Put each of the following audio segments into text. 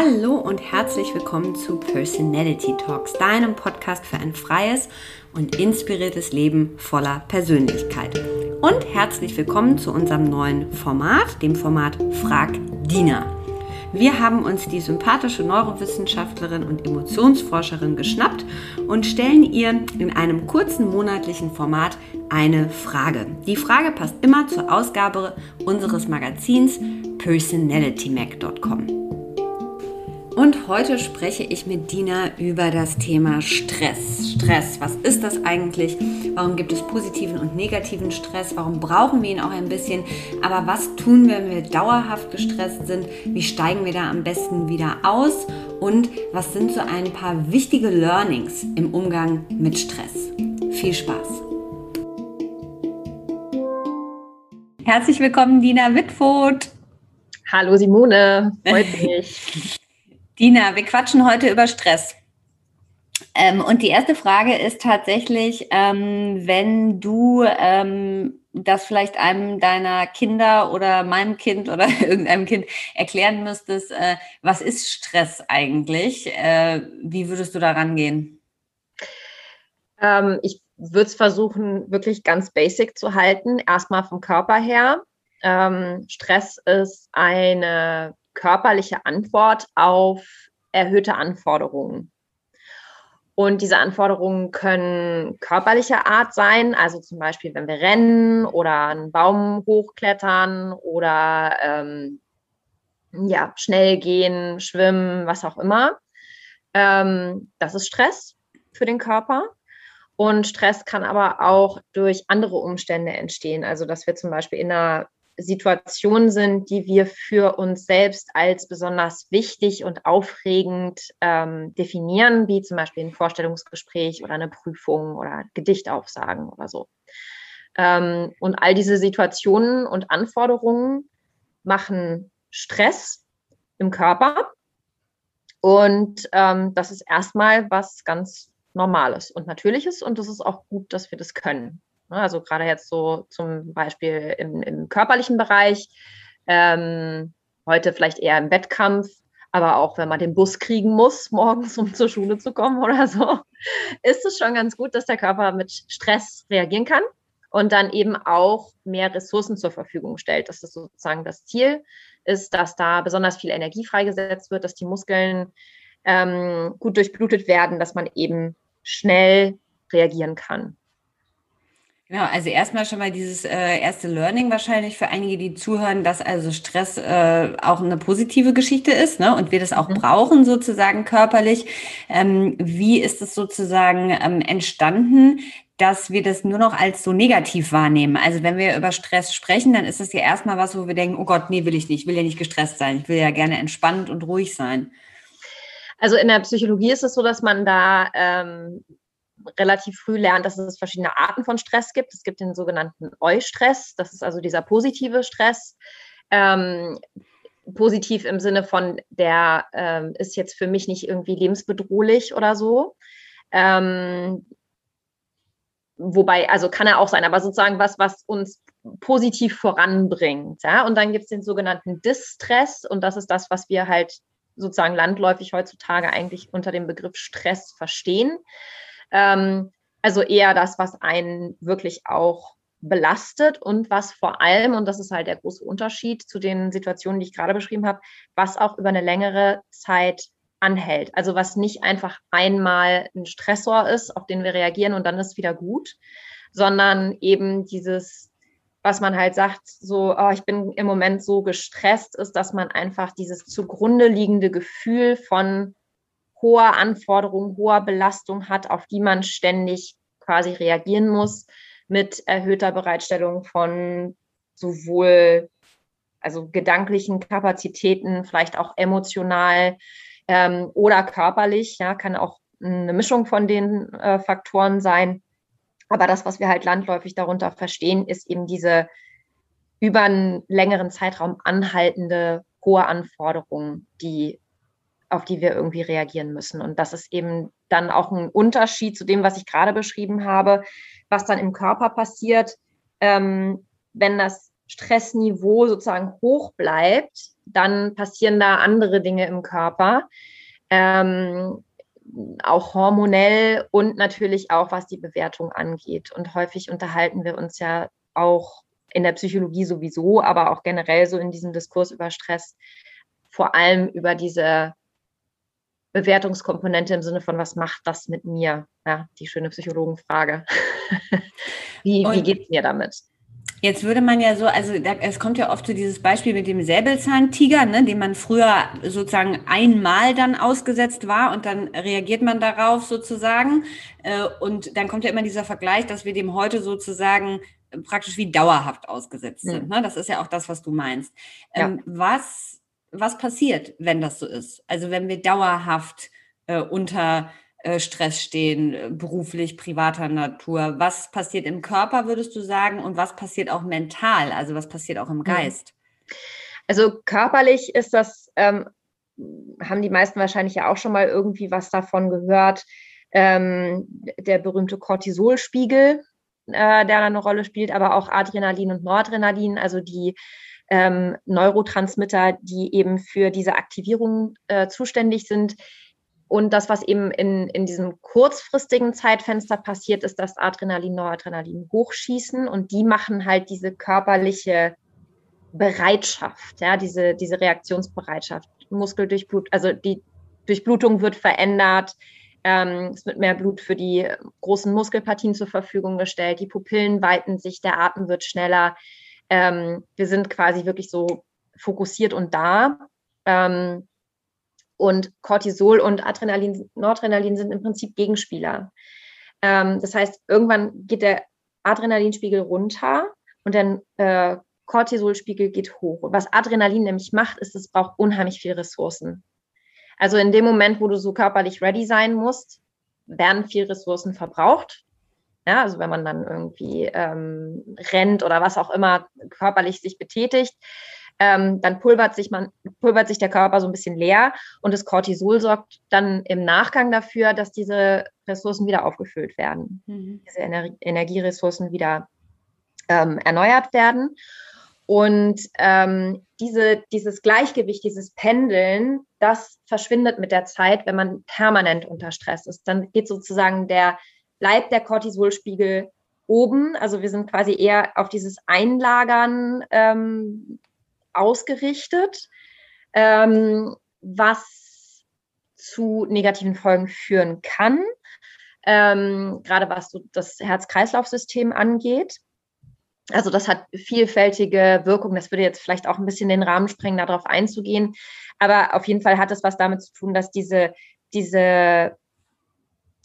Hallo und herzlich willkommen zu Personality Talks, deinem Podcast für ein freies und inspiriertes Leben voller Persönlichkeit. Und herzlich willkommen zu unserem neuen Format, dem Format Frag Dina. Wir haben uns die sympathische Neurowissenschaftlerin und Emotionsforscherin geschnappt und stellen ihr in einem kurzen monatlichen Format eine Frage. Die Frage passt immer zur Ausgabe unseres Magazins personalitymac.com. Und heute spreche ich mit Dina über das Thema Stress. Stress, was ist das eigentlich? Warum gibt es positiven und negativen Stress? Warum brauchen wir ihn auch ein bisschen? Aber was tun, wenn wir dauerhaft gestresst sind? Wie steigen wir da am besten wieder aus? Und was sind so ein paar wichtige Learnings im Umgang mit Stress? Viel Spaß! Herzlich willkommen, Dina Wittfurt. Hallo Simone, freut mich. Dina, wir quatschen heute über Stress. Ähm, und die erste Frage ist tatsächlich, ähm, wenn du ähm, das vielleicht einem deiner Kinder oder meinem Kind oder irgendeinem Kind erklären müsstest, äh, was ist Stress eigentlich? Äh, wie würdest du da rangehen? Ähm, ich würde es versuchen, wirklich ganz basic zu halten. Erstmal vom Körper her. Ähm, Stress ist eine körperliche Antwort auf erhöhte Anforderungen. Und diese Anforderungen können körperlicher Art sein, also zum Beispiel, wenn wir rennen oder einen Baum hochklettern oder ähm, ja, schnell gehen, schwimmen, was auch immer. Ähm, das ist Stress für den Körper. Und Stress kann aber auch durch andere Umstände entstehen. Also, dass wir zum Beispiel in einer Situationen sind, die wir für uns selbst als besonders wichtig und aufregend ähm, definieren, wie zum Beispiel ein Vorstellungsgespräch oder eine Prüfung oder Gedicht aufsagen oder so. Ähm, und all diese Situationen und Anforderungen machen Stress im Körper. Und ähm, das ist erstmal was ganz Normales und Natürliches. Und das ist auch gut, dass wir das können. Ne? Also gerade jetzt so zum Beispiel im, im körperlichen Bereich, ähm, heute vielleicht eher im Wettkampf, aber auch wenn man den Bus kriegen muss, morgens, um zur Schule zu kommen oder so, ist es schon ganz gut, dass der Körper mit Stress reagieren kann und dann eben auch mehr Ressourcen zur Verfügung stellt. Das ist sozusagen das Ziel, ist, dass da besonders viel Energie freigesetzt wird, dass die Muskeln ähm, gut durchblutet werden, dass man eben schnell reagieren kann. Genau, also erstmal schon mal dieses äh, erste Learning wahrscheinlich für einige, die zuhören, dass also Stress äh, auch eine positive Geschichte ist ne? und wir das auch mhm. brauchen sozusagen körperlich. Ähm, wie ist es sozusagen ähm, entstanden, dass wir das nur noch als so negativ wahrnehmen? Also wenn wir über Stress sprechen, dann ist das ja erstmal was, wo wir denken, oh Gott, nee, will ich nicht, ich will ja nicht gestresst sein, ich will ja gerne entspannt und ruhig sein. Also in der Psychologie ist es so, dass man da ähm, relativ früh lernt, dass es verschiedene Arten von Stress gibt. Es gibt den sogenannten Eustress, das ist also dieser positive Stress. Ähm, positiv im Sinne von, der ähm, ist jetzt für mich nicht irgendwie lebensbedrohlich oder so. Ähm, wobei, also kann er auch sein, aber sozusagen was, was uns positiv voranbringt. Ja? Und dann gibt es den sogenannten Distress und das ist das, was wir halt sozusagen landläufig heutzutage eigentlich unter dem Begriff Stress verstehen. Ähm, also eher das, was einen wirklich auch belastet und was vor allem, und das ist halt der große Unterschied zu den Situationen, die ich gerade beschrieben habe, was auch über eine längere Zeit anhält. Also was nicht einfach einmal ein Stressor ist, auf den wir reagieren und dann ist wieder gut, sondern eben dieses, was man halt sagt, so, oh, ich bin im Moment so gestresst, ist, dass man einfach dieses zugrunde liegende Gefühl von hoher Anforderungen, hoher Belastung hat, auf die man ständig quasi reagieren muss, mit erhöhter Bereitstellung von sowohl also gedanklichen Kapazitäten, vielleicht auch emotional ähm, oder körperlich, ja, kann auch eine Mischung von den äh, Faktoren sein. Aber das, was wir halt landläufig darunter verstehen, ist eben diese über einen längeren Zeitraum anhaltende hohe Anforderungen, die auf die wir irgendwie reagieren müssen. Und das ist eben dann auch ein Unterschied zu dem, was ich gerade beschrieben habe, was dann im Körper passiert, ähm, wenn das Stressniveau sozusagen hoch bleibt, dann passieren da andere Dinge im Körper. Ähm, auch hormonell und natürlich auch was die Bewertung angeht. Und häufig unterhalten wir uns ja auch in der Psychologie sowieso, aber auch generell so in diesem Diskurs über Stress, vor allem über diese Bewertungskomponente im Sinne von, was macht das mit mir? Ja, die schöne Psychologenfrage. wie wie geht es mir damit? Jetzt würde man ja so, also da, es kommt ja oft zu dieses Beispiel mit dem Säbelzahntiger, ne, dem man früher sozusagen einmal dann ausgesetzt war und dann reagiert man darauf sozusagen. Äh, und dann kommt ja immer dieser Vergleich, dass wir dem heute sozusagen praktisch wie dauerhaft ausgesetzt sind. Mhm. Ne? Das ist ja auch das, was du meinst. Ähm, ja. Was, was passiert, wenn das so ist? Also wenn wir dauerhaft äh, unter äh, Stress stehen, äh, beruflich, privater Natur? Was passiert im Körper, würdest du sagen, und was passiert auch mental? Also was passiert auch im. Geist? Also körperlich ist das, ähm, haben die meisten wahrscheinlich ja auch schon mal irgendwie was davon gehört. Ähm, der berühmte Cortisolspiegel, äh, der eine Rolle spielt, aber auch Adrenalin und Noradrenalin, also die ähm, Neurotransmitter, die eben für diese Aktivierung äh, zuständig sind, und das, was eben in, in diesem kurzfristigen Zeitfenster passiert, ist, dass Adrenalin, Noradrenalin hochschießen und die machen halt diese körperliche Bereitschaft, ja, diese, diese Reaktionsbereitschaft. Muskeldurchblut, also die Durchblutung wird verändert, ähm, es wird mehr Blut für die großen Muskelpartien zur Verfügung gestellt, die Pupillen weiten sich, der Atem wird schneller. Ähm, wir sind quasi wirklich so fokussiert und da. Ähm, und Cortisol und Adrenalin, Noradrenalin sind im Prinzip Gegenspieler. Ähm, das heißt, irgendwann geht der Adrenalinspiegel runter und der äh, Cortisolspiegel geht hoch. Und was Adrenalin nämlich macht, ist, es braucht unheimlich viel Ressourcen. Also in dem Moment, wo du so körperlich ready sein musst, werden viel Ressourcen verbraucht. Ja, also wenn man dann irgendwie ähm, rennt oder was auch immer körperlich sich betätigt, ähm, dann pulvert sich, man, pulvert sich der Körper so ein bisschen leer und das Cortisol sorgt dann im Nachgang dafür, dass diese Ressourcen wieder aufgefüllt werden, mhm. diese Ener Energieressourcen wieder ähm, erneuert werden. Und ähm, diese, dieses Gleichgewicht, dieses Pendeln, das verschwindet mit der Zeit, wenn man permanent unter Stress ist. Dann geht sozusagen der, bleibt der Cortisolspiegel oben. Also wir sind quasi eher auf dieses Einlagern ähm, ausgerichtet, ähm, was zu negativen Folgen führen kann, ähm, gerade was so das Herz-Kreislauf-System angeht. Also das hat vielfältige Wirkungen. Das würde jetzt vielleicht auch ein bisschen den Rahmen sprengen, darauf einzugehen. Aber auf jeden Fall hat es was damit zu tun, dass diese, diese,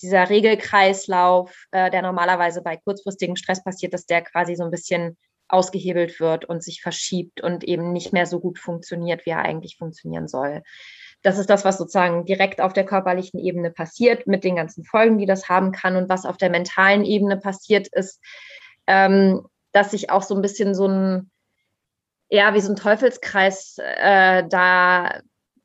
dieser Regelkreislauf, äh, der normalerweise bei kurzfristigem Stress passiert, dass der quasi so ein bisschen ausgehebelt wird und sich verschiebt und eben nicht mehr so gut funktioniert, wie er eigentlich funktionieren soll. Das ist das, was sozusagen direkt auf der körperlichen Ebene passiert, mit den ganzen Folgen, die das haben kann. Und was auf der mentalen Ebene passiert, ist, ähm, dass sich auch so ein bisschen so ein, ja, wie so ein Teufelskreis äh, da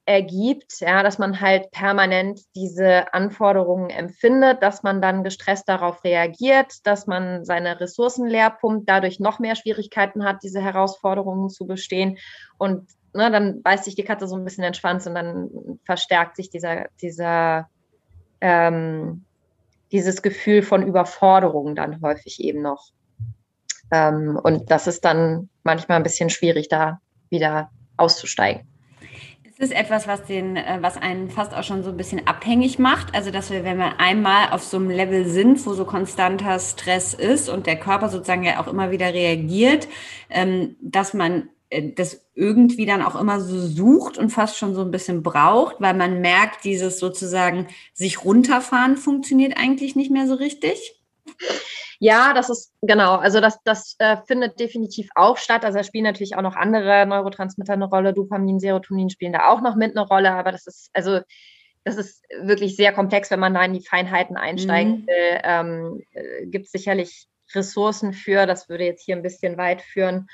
ergibt, ja, dass man halt permanent diese Anforderungen empfindet, dass man dann gestresst darauf reagiert, dass man seine Ressourcen leer pumpt, dadurch noch mehr Schwierigkeiten hat, diese Herausforderungen zu bestehen. Und ne, dann beißt sich die Katze so ein bisschen den Schwanz und dann verstärkt sich dieser, dieser ähm, dieses Gefühl von Überforderung dann häufig eben noch. Ähm, und das ist dann manchmal ein bisschen schwierig, da wieder auszusteigen. Das ist etwas, was den, äh, was einen fast auch schon so ein bisschen abhängig macht. Also, dass wir, wenn wir einmal auf so einem Level sind, wo so konstanter Stress ist und der Körper sozusagen ja auch immer wieder reagiert, ähm, dass man äh, das irgendwie dann auch immer so sucht und fast schon so ein bisschen braucht, weil man merkt, dieses sozusagen sich runterfahren funktioniert eigentlich nicht mehr so richtig. Ja, das ist genau. Also das, das äh, findet definitiv auch statt. Also da spielen natürlich auch noch andere Neurotransmitter eine Rolle. Dopamin, Serotonin spielen da auch noch mit eine Rolle. Aber das ist also das ist wirklich sehr komplex, wenn man da in die Feinheiten einsteigen mhm. will. Ähm, äh, Gibt es sicherlich Ressourcen für. Das würde jetzt hier ein bisschen weit führen.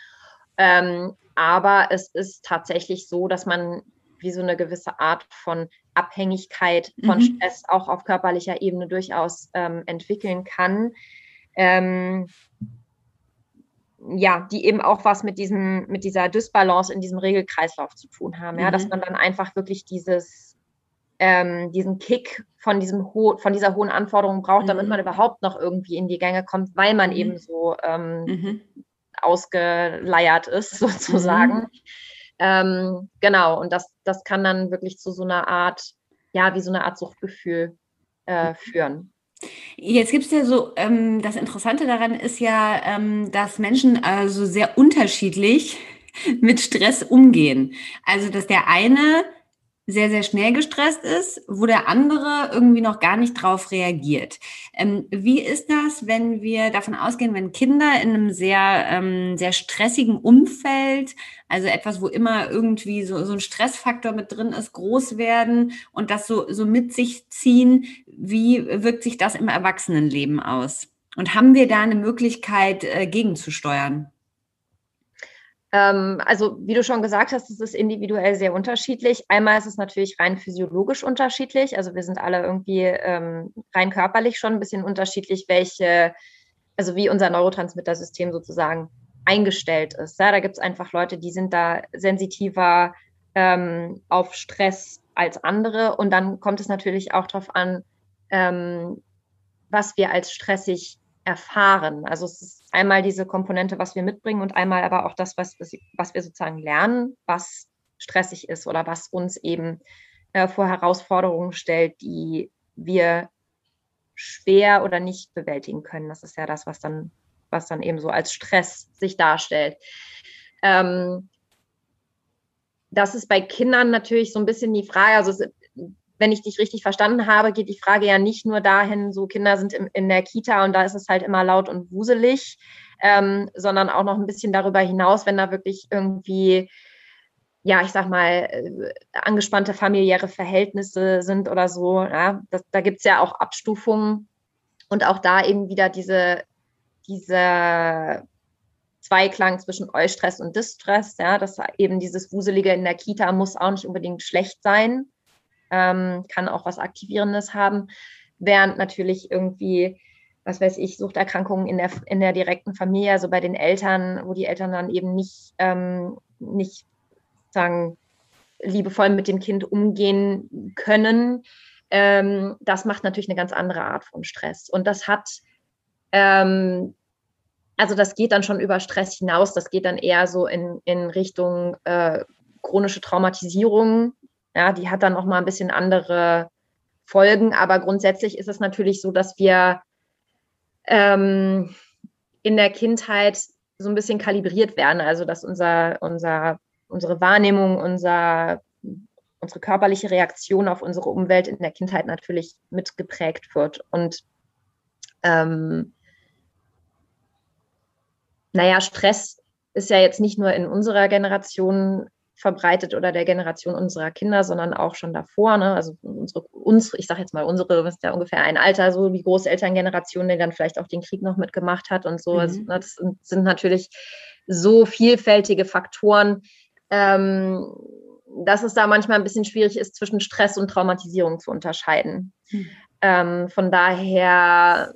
Ähm, aber es ist tatsächlich so, dass man wie so eine gewisse Art von Abhängigkeit von mhm. Stress auch auf körperlicher Ebene durchaus ähm, entwickeln kann. Ähm, ja, die eben auch was mit diesem, mit dieser Dysbalance in diesem Regelkreislauf zu tun haben. Ja, mhm. dass man dann einfach wirklich dieses, ähm, diesen Kick von diesem ho von dieser hohen Anforderung braucht, damit mhm. man überhaupt noch irgendwie in die Gänge kommt, weil man mhm. eben so ähm, mhm. ausgeleiert ist, sozusagen. Mhm. Ähm, genau, und das, das kann dann wirklich zu so einer Art, ja, wie so eine Art Suchtgefühl äh, führen. Jetzt gibt es ja so, ähm, das Interessante daran ist ja, ähm, dass Menschen also sehr unterschiedlich mit Stress umgehen. Also, dass der eine sehr, sehr schnell gestresst ist, wo der andere irgendwie noch gar nicht drauf reagiert. Ähm, wie ist das, wenn wir davon ausgehen, wenn Kinder in einem sehr, ähm, sehr stressigen Umfeld, also etwas, wo immer irgendwie so, so ein Stressfaktor mit drin ist, groß werden und das so, so mit sich ziehen, wie wirkt sich das im Erwachsenenleben aus? Und haben wir da eine Möglichkeit, äh, gegenzusteuern? Ähm, also wie du schon gesagt hast, es ist individuell sehr unterschiedlich. Einmal ist es natürlich rein physiologisch unterschiedlich. Also wir sind alle irgendwie ähm, rein körperlich schon ein bisschen unterschiedlich, welche, also wie unser Neurotransmittersystem sozusagen eingestellt ist. Ja, da gibt es einfach Leute, die sind da sensitiver ähm, auf Stress als andere. Und dann kommt es natürlich auch darauf an, ähm, was wir als stressig erfahren. Also es ist einmal diese Komponente, was wir mitbringen und einmal aber auch das, was, was wir sozusagen lernen, was stressig ist oder was uns eben äh, vor Herausforderungen stellt, die wir schwer oder nicht bewältigen können. Das ist ja das, was dann, was dann eben so als Stress sich darstellt. Ähm, das ist bei Kindern natürlich so ein bisschen die Frage, also es, wenn ich dich richtig verstanden habe, geht die Frage ja nicht nur dahin, so Kinder sind im, in der Kita und da ist es halt immer laut und wuselig, ähm, sondern auch noch ein bisschen darüber hinaus, wenn da wirklich irgendwie, ja, ich sag mal, äh, angespannte familiäre Verhältnisse sind oder so. Ja, das, da gibt es ja auch Abstufungen und auch da eben wieder diese, diese Zweiklang zwischen Eustress und Distress, ja, dass eben dieses Wuselige in der Kita muss auch nicht unbedingt schlecht sein ähm, kann auch was Aktivierendes haben, während natürlich irgendwie, was weiß ich, Suchterkrankungen in der, in der direkten Familie, also bei den Eltern, wo die Eltern dann eben nicht, ähm, nicht sagen, liebevoll mit dem Kind umgehen können, ähm, das macht natürlich eine ganz andere Art von Stress. Und das hat, ähm, also das geht dann schon über Stress hinaus, das geht dann eher so in, in Richtung äh, chronische Traumatisierung, ja, die hat dann noch mal ein bisschen andere Folgen, aber grundsätzlich ist es natürlich so, dass wir ähm, in der Kindheit so ein bisschen kalibriert werden, also dass unser, unser, unsere Wahrnehmung, unser, unsere körperliche Reaktion auf unsere Umwelt in der Kindheit natürlich mitgeprägt wird. Und ähm, naja, Stress ist ja jetzt nicht nur in unserer Generation verbreitet oder der Generation unserer Kinder, sondern auch schon davor. Ne? Also unsere, uns, ich sage jetzt mal, unsere ist ja ungefähr ein Alter, so die Großelterngeneration, die dann vielleicht auch den Krieg noch mitgemacht hat und so. Mhm. Also, ne, das sind natürlich so vielfältige Faktoren, ähm, dass es da manchmal ein bisschen schwierig ist, zwischen Stress und Traumatisierung zu unterscheiden. Mhm. Ähm, von daher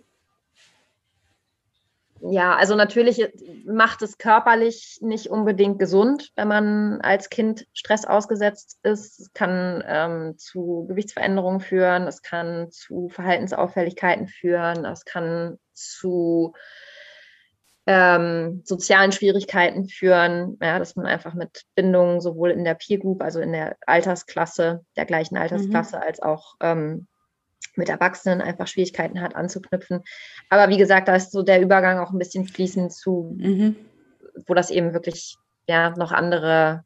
ja, also natürlich macht es körperlich nicht unbedingt gesund, wenn man als Kind Stress ausgesetzt ist. Es kann ähm, zu Gewichtsveränderungen führen, es kann zu Verhaltensauffälligkeiten führen, es kann zu ähm, sozialen Schwierigkeiten führen, ja, dass man einfach mit Bindungen sowohl in der Peer Group, also in der Altersklasse, der gleichen Altersklasse, mhm. als auch ähm, mit Erwachsenen einfach Schwierigkeiten hat anzuknüpfen. Aber wie gesagt, da ist so der Übergang auch ein bisschen fließend zu, mhm. wo das eben wirklich ja noch andere,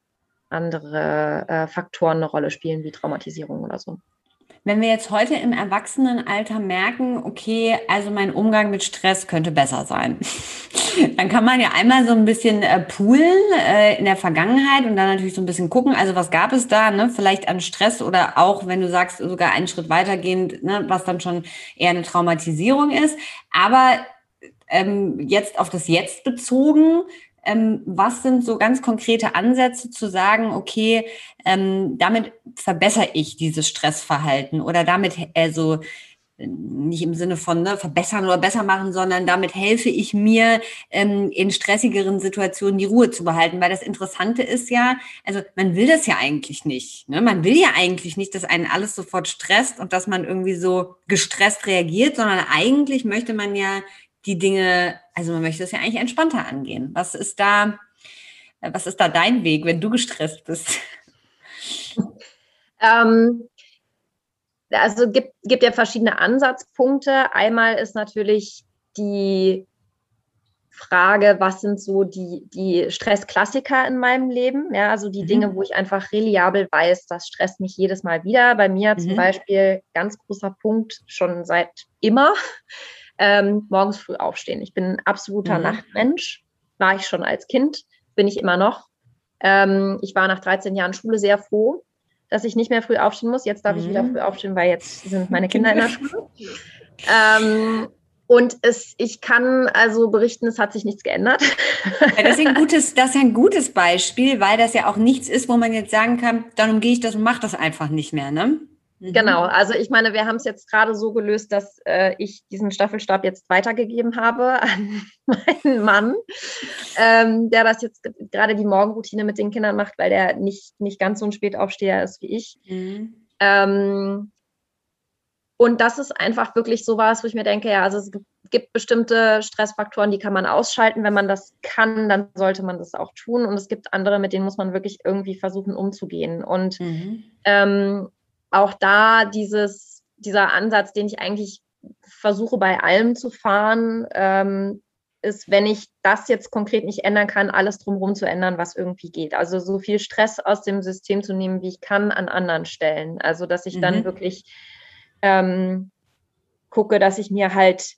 andere äh, Faktoren eine Rolle spielen, wie Traumatisierung oder so. Wenn wir jetzt heute im Erwachsenenalter merken, okay, also mein Umgang mit Stress könnte besser sein, dann kann man ja einmal so ein bisschen äh, poolen äh, in der Vergangenheit und dann natürlich so ein bisschen gucken, also was gab es da, ne? vielleicht an Stress oder auch, wenn du sagst, sogar einen Schritt weitergehend, ne? was dann schon eher eine Traumatisierung ist. Aber ähm, jetzt auf das Jetzt bezogen, was sind so ganz konkrete Ansätze zu sagen, okay, ähm, damit verbessere ich dieses Stressverhalten oder damit, also nicht im Sinne von ne, verbessern oder besser machen, sondern damit helfe ich mir ähm, in stressigeren Situationen die Ruhe zu behalten. Weil das Interessante ist ja, also man will das ja eigentlich nicht. Ne? Man will ja eigentlich nicht, dass einen alles sofort stresst und dass man irgendwie so gestresst reagiert, sondern eigentlich möchte man ja die Dinge, also man möchte es ja eigentlich entspannter angehen. Was ist da, was ist da dein Weg, wenn du gestresst bist? Ähm, also gibt, gibt ja verschiedene Ansatzpunkte. Einmal ist natürlich die Frage, was sind so die, die Stressklassiker in meinem Leben? Ja, also die mhm. Dinge, wo ich einfach reliabel weiß, das stresst mich jedes Mal wieder. Bei mir mhm. zum Beispiel ganz großer Punkt schon seit immer, ähm, morgens früh aufstehen. Ich bin ein absoluter mhm. Nachtmensch, war ich schon als Kind, bin ich immer noch. Ähm, ich war nach 13 Jahren Schule sehr froh, dass ich nicht mehr früh aufstehen muss. Jetzt darf mhm. ich wieder mhm. früh aufstehen, weil jetzt sind meine Kinder in der Schule. Ähm, und es, ich kann also berichten, es hat sich nichts geändert. Ja, das, ist ein gutes, das ist ein gutes Beispiel, weil das ja auch nichts ist, wo man jetzt sagen kann, dann umgehe ich das und mache das einfach nicht mehr. Ne? Mhm. Genau, also ich meine, wir haben es jetzt gerade so gelöst, dass äh, ich diesen Staffelstab jetzt weitergegeben habe an meinen Mann, ähm, der das jetzt gerade die Morgenroutine mit den Kindern macht, weil der nicht, nicht ganz so ein Spätaufsteher ist wie ich. Mhm. Ähm, und das ist einfach wirklich so was, wo ich mir denke, ja, also es gibt bestimmte Stressfaktoren, die kann man ausschalten. Wenn man das kann, dann sollte man das auch tun. Und es gibt andere, mit denen muss man wirklich irgendwie versuchen umzugehen. Und mhm. ähm, auch da dieses, dieser Ansatz, den ich eigentlich versuche bei allem zu fahren, ähm, ist, wenn ich das jetzt konkret nicht ändern kann, alles drumherum zu ändern, was irgendwie geht. Also so viel Stress aus dem System zu nehmen, wie ich kann, an anderen Stellen. Also dass ich mhm. dann wirklich ähm, gucke, dass ich mir halt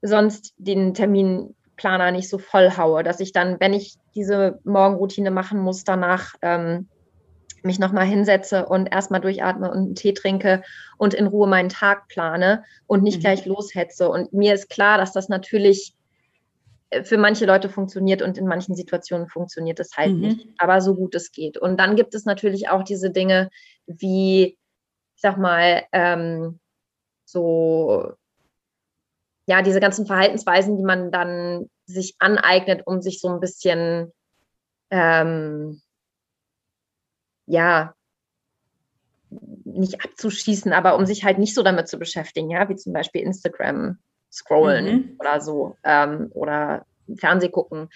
sonst den Terminplaner nicht so voll haue, dass ich dann, wenn ich diese Morgenroutine machen muss, danach ähm, mich nochmal hinsetze und erstmal durchatme und einen Tee trinke und in Ruhe meinen Tag plane und nicht mhm. gleich loshetze. Und mir ist klar, dass das natürlich äh, für manche Leute funktioniert und in manchen Situationen funktioniert es halt mhm. nicht, aber so gut es geht. Und dann gibt es natürlich auch diese Dinge wie, ich sag mal, ähm, so, ja, diese ganzen Verhaltensweisen, die man dann sich aneignet, um sich so ein bisschen ähm, ja, nicht abzuschießen, aber um sich halt nicht so damit zu beschäftigen, ja, wie zum Beispiel Instagram scrollen mhm. oder so ähm, oder Fernseh gucken,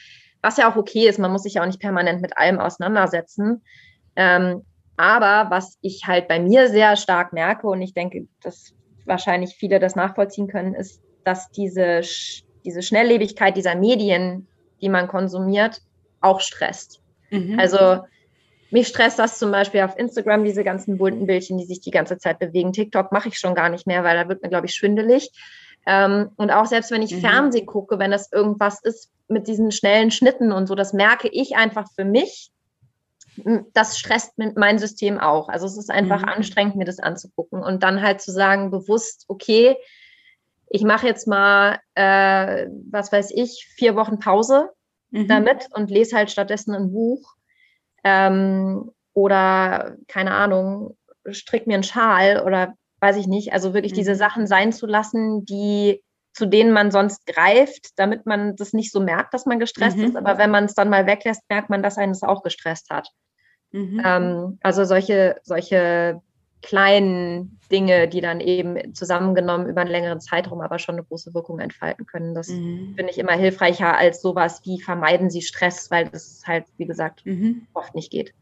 was ja auch okay ist, man muss sich ja auch nicht permanent mit allem auseinandersetzen. Ähm, aber was ich halt bei mir sehr stark merke und ich denke, dass wahrscheinlich viele das nachvollziehen können, ist, dass diese, diese Schnelllebigkeit dieser Medien, die man konsumiert, auch stresst. Mhm. Also mich stresst das zum Beispiel auf Instagram, diese ganzen bunten Bildchen, die sich die ganze Zeit bewegen. TikTok mache ich schon gar nicht mehr, weil da wird mir, glaube ich, schwindelig. Ähm, und auch selbst wenn ich mhm. Fernsehen gucke, wenn das irgendwas ist mit diesen schnellen Schnitten und so, das merke ich einfach für mich. Das stresst mein System auch. Also es ist einfach mhm. anstrengend, mir das anzugucken und dann halt zu sagen, bewusst, okay, ich mache jetzt mal, äh, was weiß ich, vier Wochen Pause mhm. damit und lese halt stattdessen ein Buch ähm, oder keine Ahnung, strick mir einen Schal oder weiß ich nicht. Also wirklich mhm. diese Sachen sein zu lassen, die zu denen man sonst greift, damit man das nicht so merkt, dass man gestresst mhm. ist. Aber wenn man es dann mal weglässt, merkt man, dass einen es auch gestresst hat. Mhm. Ähm, also solche, solche kleinen Dinge, die dann eben zusammengenommen über einen längeren Zeitraum aber schon eine große Wirkung entfalten können. Das mhm. finde ich immer hilfreicher als sowas wie vermeiden Sie Stress, weil das halt, wie gesagt, mhm. oft nicht geht.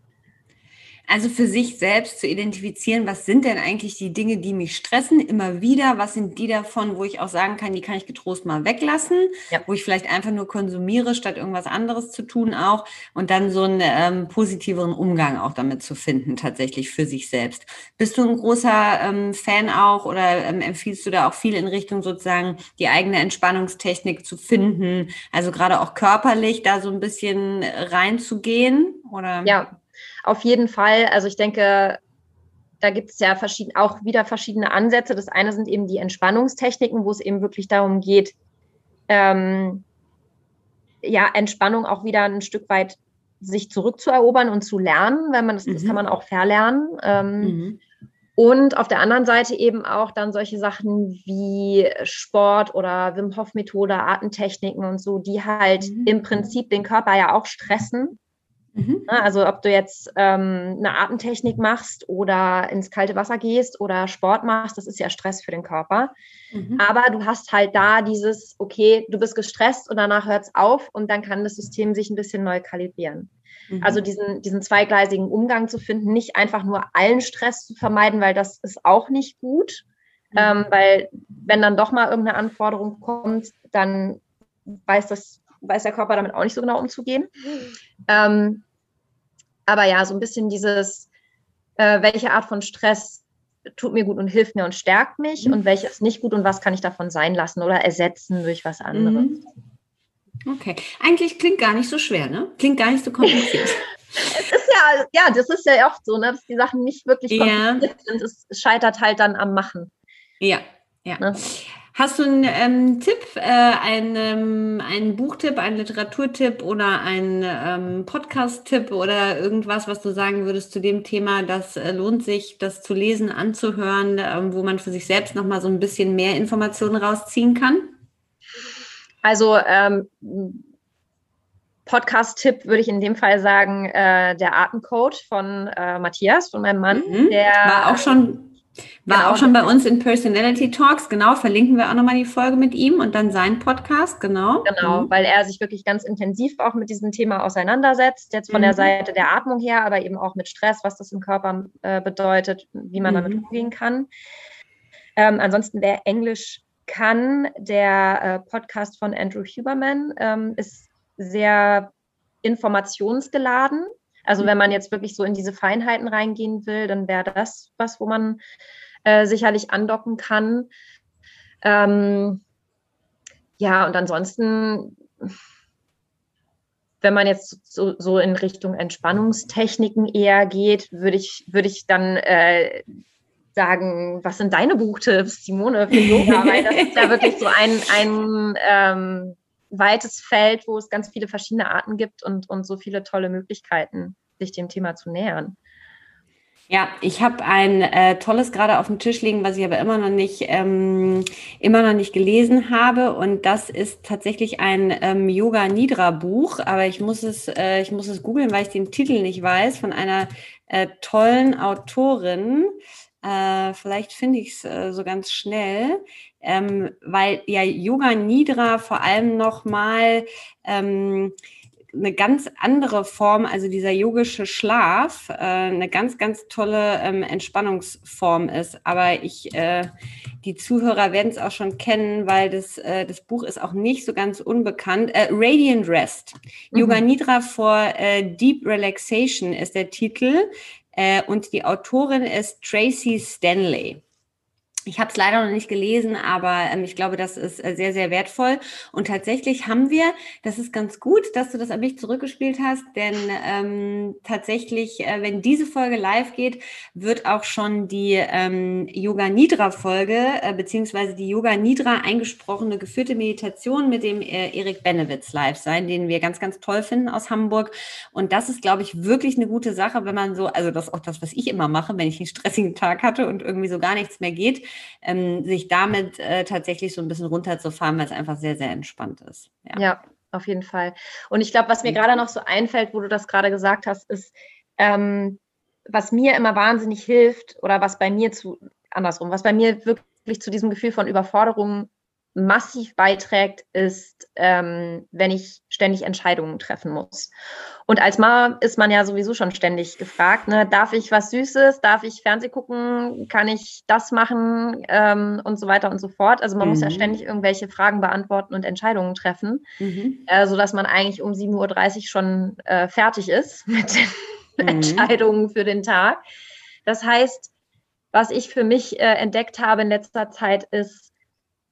Also für sich selbst zu identifizieren, was sind denn eigentlich die Dinge, die mich stressen, immer wieder, was sind die davon, wo ich auch sagen kann, die kann ich getrost mal weglassen, ja. wo ich vielleicht einfach nur konsumiere, statt irgendwas anderes zu tun auch und dann so einen ähm, positiveren Umgang auch damit zu finden, tatsächlich für sich selbst. Bist du ein großer ähm, Fan auch oder ähm, empfiehlst du da auch viel in Richtung sozusagen die eigene Entspannungstechnik zu finden, also gerade auch körperlich da so ein bisschen reinzugehen? Oder? Ja, auf jeden Fall. Also ich denke, da gibt es ja verschieden, auch wieder verschiedene Ansätze. Das eine sind eben die Entspannungstechniken, wo es eben wirklich darum geht, ähm, ja, Entspannung auch wieder ein Stück weit sich zurückzuerobern und zu lernen, wenn man das, mhm. das kann man auch verlernen. Ähm, mhm. Und auf der anderen Seite eben auch dann solche Sachen wie Sport oder Wim Hof Methode, Artentechniken und so, die halt mhm. im Prinzip den Körper ja auch stressen. Mhm. Ne, also ob du jetzt ähm, eine Atemtechnik machst oder ins kalte Wasser gehst oder Sport machst, das ist ja Stress für den Körper. Mhm. Aber du hast halt da dieses, okay, du bist gestresst und danach hört es auf und dann kann das System sich ein bisschen neu kalibrieren. Mhm. Also diesen, diesen zweigleisigen Umgang zu finden, nicht einfach nur allen Stress zu vermeiden, weil das ist auch nicht gut. Mhm. Ähm, weil wenn dann doch mal irgendeine Anforderung kommt, dann weiß das, weiß der Körper damit auch nicht so genau umzugehen. Ähm, aber ja, so ein bisschen dieses, äh, welche Art von Stress tut mir gut und hilft mir und stärkt mich mhm. und welches nicht gut und was kann ich davon sein lassen oder ersetzen durch was anderes. Mhm. Okay, eigentlich klingt gar nicht so schwer, ne? Klingt gar nicht so kompliziert. es ist ja, ja, das ist ja oft so, ne, dass die Sachen nicht wirklich kompliziert ja. sind. Es scheitert halt dann am Machen. Ja, ja. Ne? Hast du einen ähm, Tipp, äh, einen, einen Buchtipp, einen Literaturtipp oder einen ähm, Podcast-Tipp oder irgendwas, was du sagen würdest zu dem Thema, das äh, lohnt sich, das zu lesen, anzuhören, äh, wo man für sich selbst nochmal so ein bisschen mehr Informationen rausziehen kann? Also ähm, Podcast-Tipp würde ich in dem Fall sagen, äh, der Atemcode von äh, Matthias, von meinem Mann. Mhm. Der war auch schon war genau. auch schon bei uns in Personality Talks, genau, verlinken wir auch nochmal die Folge mit ihm und dann seinen Podcast, genau. Genau, mhm. weil er sich wirklich ganz intensiv auch mit diesem Thema auseinandersetzt, jetzt von mhm. der Seite der Atmung her, aber eben auch mit Stress, was das im Körper äh, bedeutet, wie man mhm. damit umgehen kann. Ähm, ansonsten, wer Englisch kann. Der äh, Podcast von Andrew Huberman ähm, ist sehr informationsgeladen. Also wenn man jetzt wirklich so in diese Feinheiten reingehen will, dann wäre das was, wo man äh, sicherlich andocken kann. Ähm, ja, und ansonsten, wenn man jetzt so, so, in Richtung Entspannungstechniken eher geht, würde ich, würde ich dann äh, sagen, was sind deine Buchtipps, Simone, für Yoga? Weil das ist ja wirklich so ein, ein ähm, weites Feld, wo es ganz viele verschiedene Arten gibt und, und so viele tolle Möglichkeiten, sich dem Thema zu nähern. Ja, ich habe ein äh, tolles gerade auf dem Tisch liegen, was ich aber immer noch nicht ähm, immer noch nicht gelesen habe und das ist tatsächlich ein ähm, Yoga Nidra Buch, aber ich muss es äh, ich muss es googeln, weil ich den Titel nicht weiß von einer äh, tollen Autorin. Äh, vielleicht finde ich es äh, so ganz schnell, ähm, weil ja Yoga Nidra vor allem nochmal ähm, eine ganz andere Form, also dieser yogische Schlaf, äh, eine ganz, ganz tolle ähm, Entspannungsform ist. Aber ich, äh, die Zuhörer werden es auch schon kennen, weil das, äh, das Buch ist auch nicht so ganz unbekannt. Äh, Radiant Rest. Mhm. Yoga Nidra for äh, Deep Relaxation ist der Titel. Äh, und die Autorin ist Tracy Stanley. Ich habe es leider noch nicht gelesen, aber ähm, ich glaube, das ist äh, sehr, sehr wertvoll. Und tatsächlich haben wir, das ist ganz gut, dass du das an mich zurückgespielt hast, denn ähm, tatsächlich, äh, wenn diese Folge live geht, wird auch schon die ähm, Yoga Nidra Folge äh, beziehungsweise die Yoga Nidra eingesprochene geführte Meditation mit dem äh, Erik Benewitz live sein, den wir ganz, ganz toll finden aus Hamburg. Und das ist, glaube ich, wirklich eine gute Sache, wenn man so, also das ist auch das, was ich immer mache, wenn ich einen stressigen Tag hatte und irgendwie so gar nichts mehr geht ähm, sich damit äh, tatsächlich so ein bisschen runterzufahren, weil es einfach sehr, sehr entspannt ist. Ja, ja auf jeden Fall. Und ich glaube, was mir gerade noch so einfällt, wo du das gerade gesagt hast, ist, ähm, was mir immer wahnsinnig hilft oder was bei mir zu, andersrum, was bei mir wirklich zu diesem Gefühl von Überforderung massiv beiträgt, ist, ähm, wenn ich ständig Entscheidungen treffen muss. Und als Mama ist man ja sowieso schon ständig gefragt, ne? darf ich was Süßes, darf ich Fernseh gucken, kann ich das machen ähm, und so weiter und so fort. Also man mhm. muss ja mhm. ständig irgendwelche Fragen beantworten und Entscheidungen treffen, mhm. äh, sodass man eigentlich um 7.30 Uhr schon äh, fertig ist mit den mhm. Entscheidungen für den Tag. Das heißt, was ich für mich äh, entdeckt habe in letzter Zeit ist,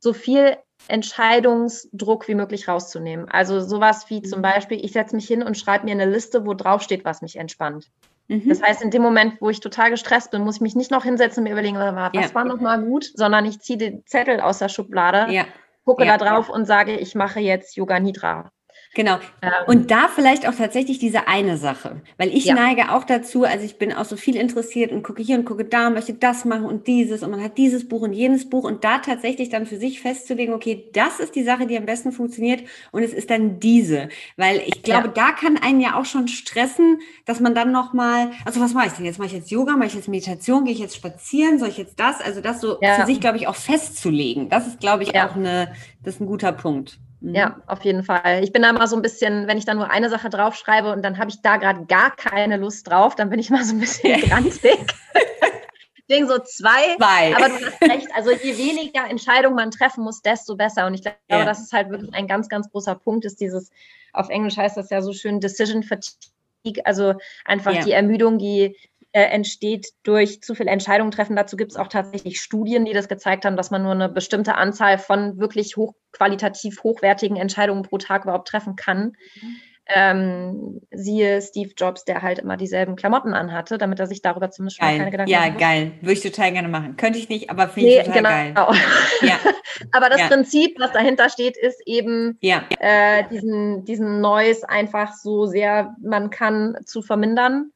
so viel Entscheidungsdruck wie möglich rauszunehmen. Also sowas wie zum mhm. Beispiel, ich setze mich hin und schreibe mir eine Liste, wo drauf steht, was mich entspannt. Mhm. Das heißt, in dem Moment, wo ich total gestresst bin, muss ich mich nicht noch hinsetzen und mir überlegen, was ja. war noch mal gut, sondern ich ziehe den Zettel aus der Schublade, ja. gucke ja. da drauf und sage, ich mache jetzt Yoga Nidra. Genau. Ähm, und da vielleicht auch tatsächlich diese eine Sache, weil ich ja. neige auch dazu, also ich bin auch so viel interessiert und gucke hier und gucke da, möchte das machen und dieses und man hat dieses Buch und jenes Buch und da tatsächlich dann für sich festzulegen, okay, das ist die Sache, die am besten funktioniert und es ist dann diese, weil ich glaube, ja. da kann einen ja auch schon stressen, dass man dann noch mal, also was mache ich denn jetzt? Mache ich jetzt Yoga, mache ich jetzt Meditation, gehe ich jetzt spazieren, soll ich jetzt das? Also das so ja. für sich, glaube ich, auch festzulegen. Das ist, glaube ich, auch eine, das ist ein guter Punkt. Mhm. Ja, auf jeden Fall. Ich bin da mal so ein bisschen, wenn ich da nur eine Sache draufschreibe und dann habe ich da gerade gar keine Lust drauf, dann bin ich mal so ein bisschen grantig. Deswegen so zwei. zwei. Aber du hast recht. Also je weniger Entscheidungen man treffen muss, desto besser. Und ich glaube, ja. das ist halt wirklich ein ganz, ganz großer Punkt, ist dieses, auf Englisch heißt das ja so schön Decision Fatigue, also einfach ja. die Ermüdung, die äh, entsteht durch zu viel Entscheidungen treffen. Dazu gibt es auch tatsächlich Studien, die das gezeigt haben, dass man nur eine bestimmte Anzahl von wirklich hochqualitativ hochwertigen Entscheidungen pro Tag überhaupt treffen kann. Mhm. Ähm, siehe Steve Jobs, der halt immer dieselben Klamotten anhatte, damit er sich darüber zumindest schon keine Gedanken macht. Ja, geil. Würde ich total gerne machen. Könnte ich nicht, aber finde ich nee, total genau. geil. Ja. aber das ja. Prinzip, was dahinter steht, ist eben ja. äh, diesen, diesen Noise einfach so sehr man kann zu vermindern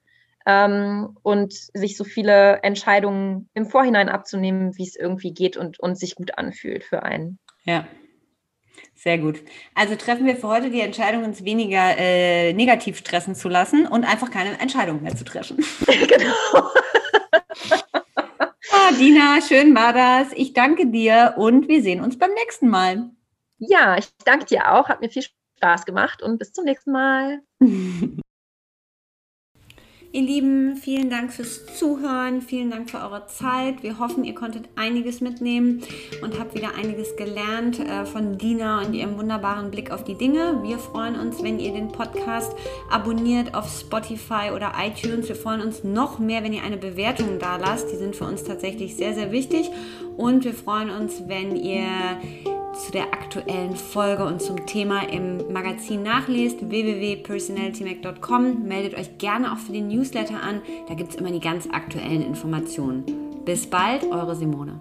ähm, und sich so viele Entscheidungen im Vorhinein abzunehmen, wie es irgendwie geht und, und sich gut anfühlt für einen. Ja. Sehr gut. Also treffen wir für heute die Entscheidung, uns weniger äh, negativ stressen zu lassen und einfach keine Entscheidung mehr zu treffen. genau. ah, Dina, schön war das. Ich danke dir und wir sehen uns beim nächsten Mal. Ja, ich danke dir auch. Hat mir viel Spaß gemacht und bis zum nächsten Mal. Ihr Lieben, vielen Dank fürs Zuhören, vielen Dank für eure Zeit. Wir hoffen, ihr konntet einiges mitnehmen und habt wieder einiges gelernt äh, von Dina und ihrem wunderbaren Blick auf die Dinge. Wir freuen uns, wenn ihr den Podcast abonniert auf Spotify oder iTunes. Wir freuen uns noch mehr, wenn ihr eine Bewertung da lasst. Die sind für uns tatsächlich sehr, sehr wichtig. Und wir freuen uns, wenn ihr zu der aktuellen Folge und zum Thema im Magazin nachlest, www.personalitymac.com. Meldet euch gerne auch für den Newsletter an, da gibt es immer die ganz aktuellen Informationen. Bis bald, eure Simone.